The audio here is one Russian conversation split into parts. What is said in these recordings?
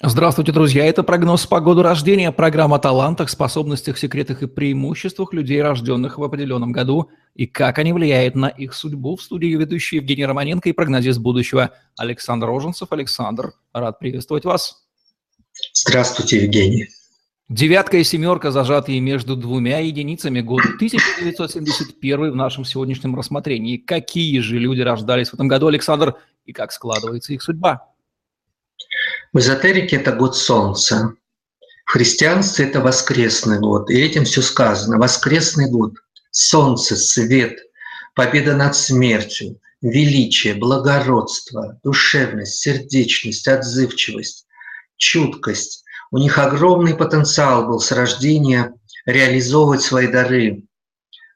Здравствуйте, друзья. Это прогноз по году рождения, программа о талантах, способностях, секретах и преимуществах людей, рожденных в определенном году, и как они влияют на их судьбу. В студии ведущий Евгений Романенко и прогнозист будущего Александр Роженцев. Александр, рад приветствовать вас. Здравствуйте, Евгений. Девятка и семерка, зажатые между двумя единицами. Год 1971 в нашем сегодняшнем рассмотрении. Какие же люди рождались в этом году, Александр, и как складывается их судьба? В эзотерике это год Солнца. В христианстве это воскресный год. И этим все сказано. Воскресный год. Солнце, свет, победа над смертью, величие, благородство, душевность, сердечность, отзывчивость, чуткость. У них огромный потенциал был с рождения реализовывать свои дары,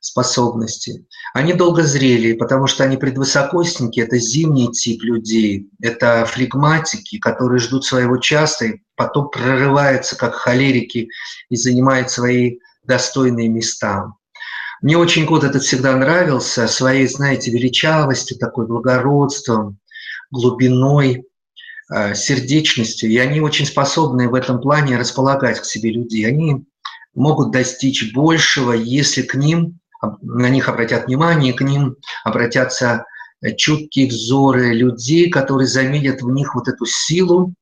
способности. Они долго зрели, потому что они предвысокосники, это зимний тип людей, это флегматики, которые ждут своего часа и потом прорываются как холерики и занимают свои достойные места. Мне очень год этот всегда нравился своей, знаете, величавостью, такой благородством, глубиной, э, сердечностью. И они очень способны в этом плане располагать к себе людей. Они могут достичь большего, если к ним на них обратят внимание, к ним обратятся э, чуткие взоры людей, которые заметят в них вот эту силу,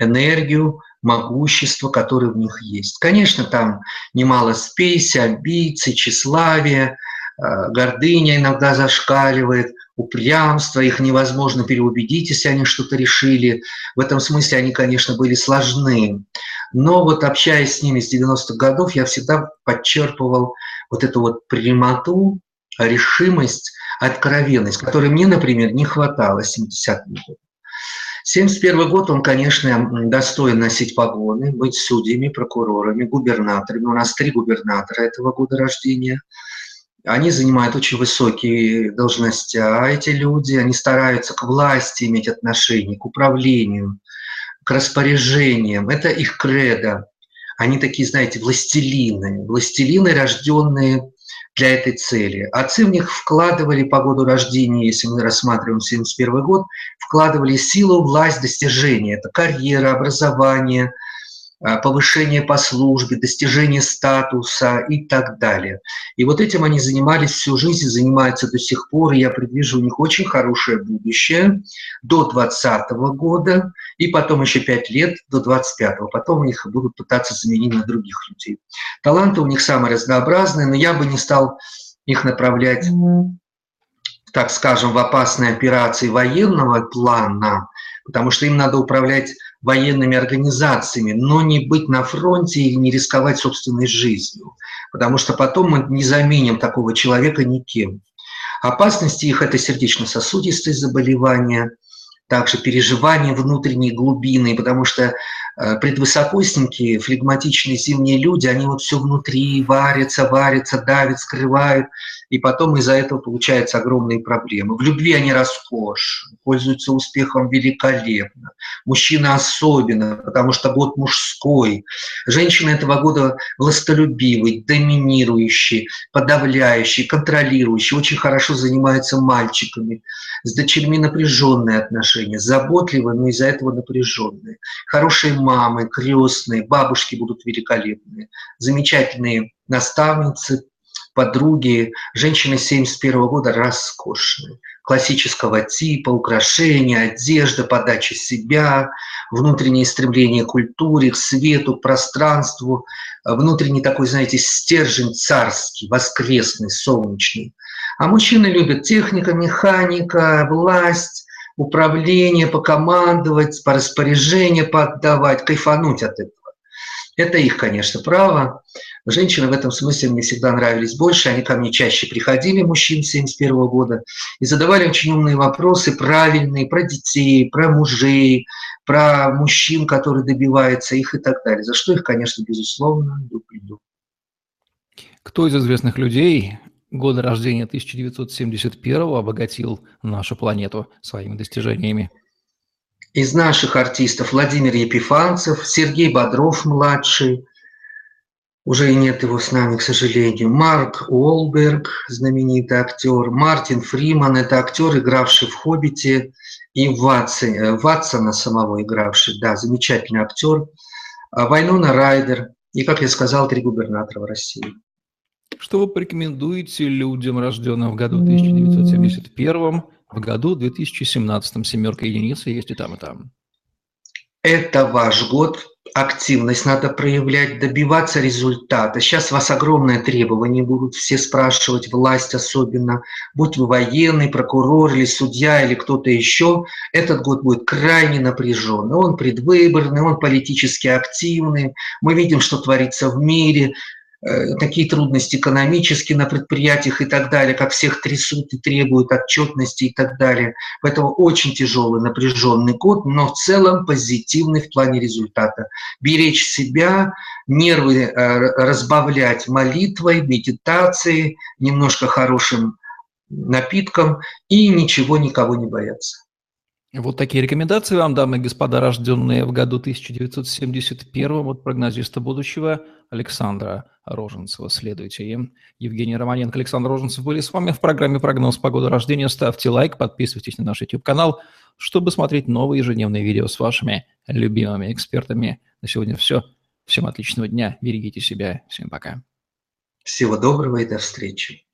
энергию, могущество, которое в них есть. Конечно, там немало спеси, амбиций, тщеславия, э, гордыня иногда зашкаливает, упрямство, их невозможно переубедить, если они что-то решили. В этом смысле они, конечно, были сложны. Но вот общаясь с ними с 90-х годов, я всегда подчерпывал вот эту вот прямоту, решимость, откровенность, которой мне, например, не хватало 70-м годом. 71 год, он, конечно, достоин носить погоны, быть судьями, прокурорами, губернаторами. У нас три губернатора этого года рождения. Они занимают очень высокие должности, а эти люди, они стараются к власти иметь отношение, к управлению, к распоряжениям. Это их кредо. Они такие, знаете, властелины, властелины, рожденные для этой цели. Отцы в них вкладывали по году рождения, если мы рассматриваем 71 год, вкладывали силу, власть, достижения. Это карьера, образование – повышение по службе, достижение статуса и так далее. И вот этим они занимались всю жизнь, занимаются до сих пор, и я предвижу у них очень хорошее будущее до 2020 года, и потом еще 5 лет до 25 потом их будут пытаться заменить на других людей. Таланты у них самые разнообразные, но я бы не стал их направлять, так скажем, в опасные операции военного плана, потому что им надо управлять военными организациями, но не быть на фронте или не рисковать собственной жизнью, потому что потом мы не заменим такого человека никем. Опасности их – это сердечно-сосудистые заболевания, также переживания внутренней глубины, потому что предвысокосники, флегматичные зимние люди, они вот все внутри варятся, варятся, давят, скрывают – и потом из-за этого получаются огромные проблемы. В любви они роскошь, пользуются успехом великолепно. Мужчина особенно, потому что год мужской. Женщины этого года властолюбивые, доминирующие, подавляющие, контролирующие, очень хорошо занимаются мальчиками, с дочерьми напряженные отношения, заботливые, но из-за этого напряженные. Хорошие мамы, крестные, бабушки будут великолепные, замечательные наставницы, подруги, женщины 71 года роскошные, классического типа, украшения, одежда, подача себя, внутреннее стремление к культуре, к свету, к пространству, внутренний такой, знаете, стержень царский, воскресный, солнечный. А мужчины любят техника, механика, власть, управление, покомандовать, по распоряжению поддавать, кайфануть от этого. Это их, конечно, право. Женщины в этом смысле мне всегда нравились больше. Они ко мне чаще приходили, мужчин 71 года, и задавали очень умные вопросы, правильные, про детей, про мужей, про мужчин, которые добиваются их и так далее. За что их, конечно, безусловно, люблю. Кто из известных людей года рождения 1971 обогатил нашу планету своими достижениями? из наших артистов Владимир Епифанцев, Сергей Бодров-младший, уже и нет его с нами, к сожалению, Марк Уолберг, знаменитый актер, Мартин Фриман, это актер, игравший в «Хоббите», и Ватсон, э, Ватсона самого игравший, да, замечательный актер, а Вайнона Райдер и, как я сказал, три губернатора в России. Что вы порекомендуете людям, рожденным в году 1971, в году 2017? Семерка единиц есть и там, и там. Это ваш год, активность надо проявлять, добиваться результата. Сейчас вас огромное требование будут все спрашивать, власть особенно, будь вы военный, прокурор или судья или кто-то еще, этот год будет крайне напряженный. Он предвыборный, он политически активный. Мы видим, что творится в мире, такие трудности экономические на предприятиях и так далее, как всех трясут и требуют отчетности и так далее. Поэтому очень тяжелый, напряженный год, но в целом позитивный в плане результата. Беречь себя, нервы э, разбавлять молитвой, медитацией, немножко хорошим напитком и ничего никого не бояться. Вот такие рекомендации вам, дамы и господа, рожденные в году 1971 от прогнозиста будущего Александра Роженцева. Следуйте им. Евгений Романенко, Александр Роженцев были с вами в программе «Прогноз погоды рождения». Ставьте лайк, подписывайтесь на наш YouTube-канал, чтобы смотреть новые ежедневные видео с вашими любимыми экспертами. На сегодня все. Всем отличного дня, берегите себя. Всем пока. Всего доброго и до встречи.